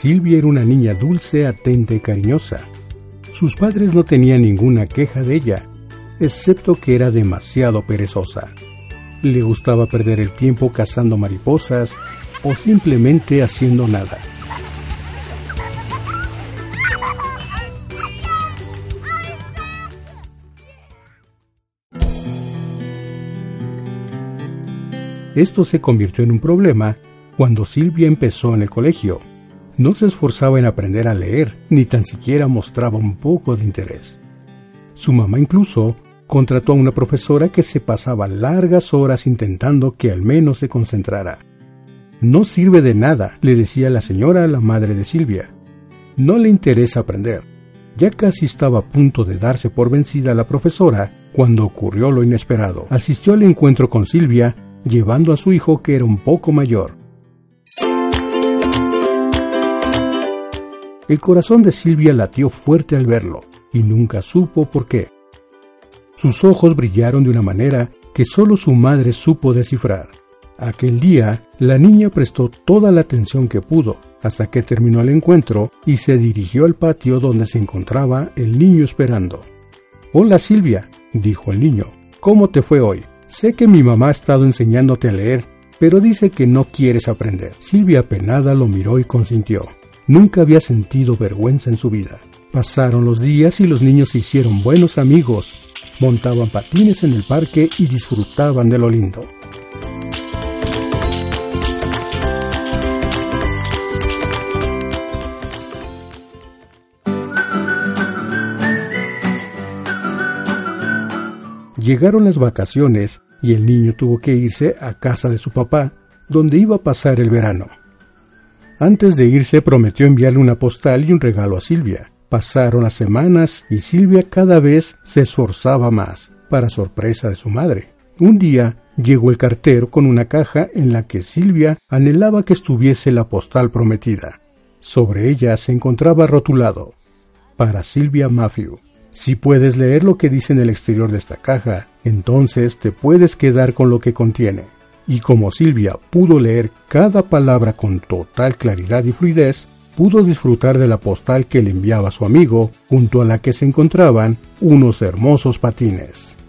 Silvia era una niña dulce, atenta y cariñosa. Sus padres no tenían ninguna queja de ella, excepto que era demasiado perezosa. Le gustaba perder el tiempo cazando mariposas o simplemente haciendo nada. Esto se convirtió en un problema cuando Silvia empezó en el colegio. No se esforzaba en aprender a leer, ni tan siquiera mostraba un poco de interés. Su mamá incluso contrató a una profesora que se pasaba largas horas intentando que al menos se concentrara. No sirve de nada, le decía la señora a la madre de Silvia. No le interesa aprender. Ya casi estaba a punto de darse por vencida la profesora cuando ocurrió lo inesperado. Asistió al encuentro con Silvia, llevando a su hijo que era un poco mayor. El corazón de Silvia latió fuerte al verlo, y nunca supo por qué. Sus ojos brillaron de una manera que solo su madre supo descifrar. Aquel día, la niña prestó toda la atención que pudo, hasta que terminó el encuentro y se dirigió al patio donde se encontraba el niño esperando. Hola Silvia, dijo el niño, ¿cómo te fue hoy? Sé que mi mamá ha estado enseñándote a leer, pero dice que no quieres aprender. Silvia apenada lo miró y consintió. Nunca había sentido vergüenza en su vida. Pasaron los días y los niños se hicieron buenos amigos, montaban patines en el parque y disfrutaban de lo lindo. Llegaron las vacaciones y el niño tuvo que irse a casa de su papá, donde iba a pasar el verano. Antes de irse prometió enviarle una postal y un regalo a Silvia. Pasaron las semanas y Silvia cada vez se esforzaba más, para sorpresa de su madre. Un día llegó el cartero con una caja en la que Silvia anhelaba que estuviese la postal prometida. Sobre ella se encontraba rotulado para Silvia Matthew. Si puedes leer lo que dice en el exterior de esta caja, entonces te puedes quedar con lo que contiene y como Silvia pudo leer cada palabra con total claridad y fluidez, pudo disfrutar de la postal que le enviaba su amigo, junto a la que se encontraban unos hermosos patines.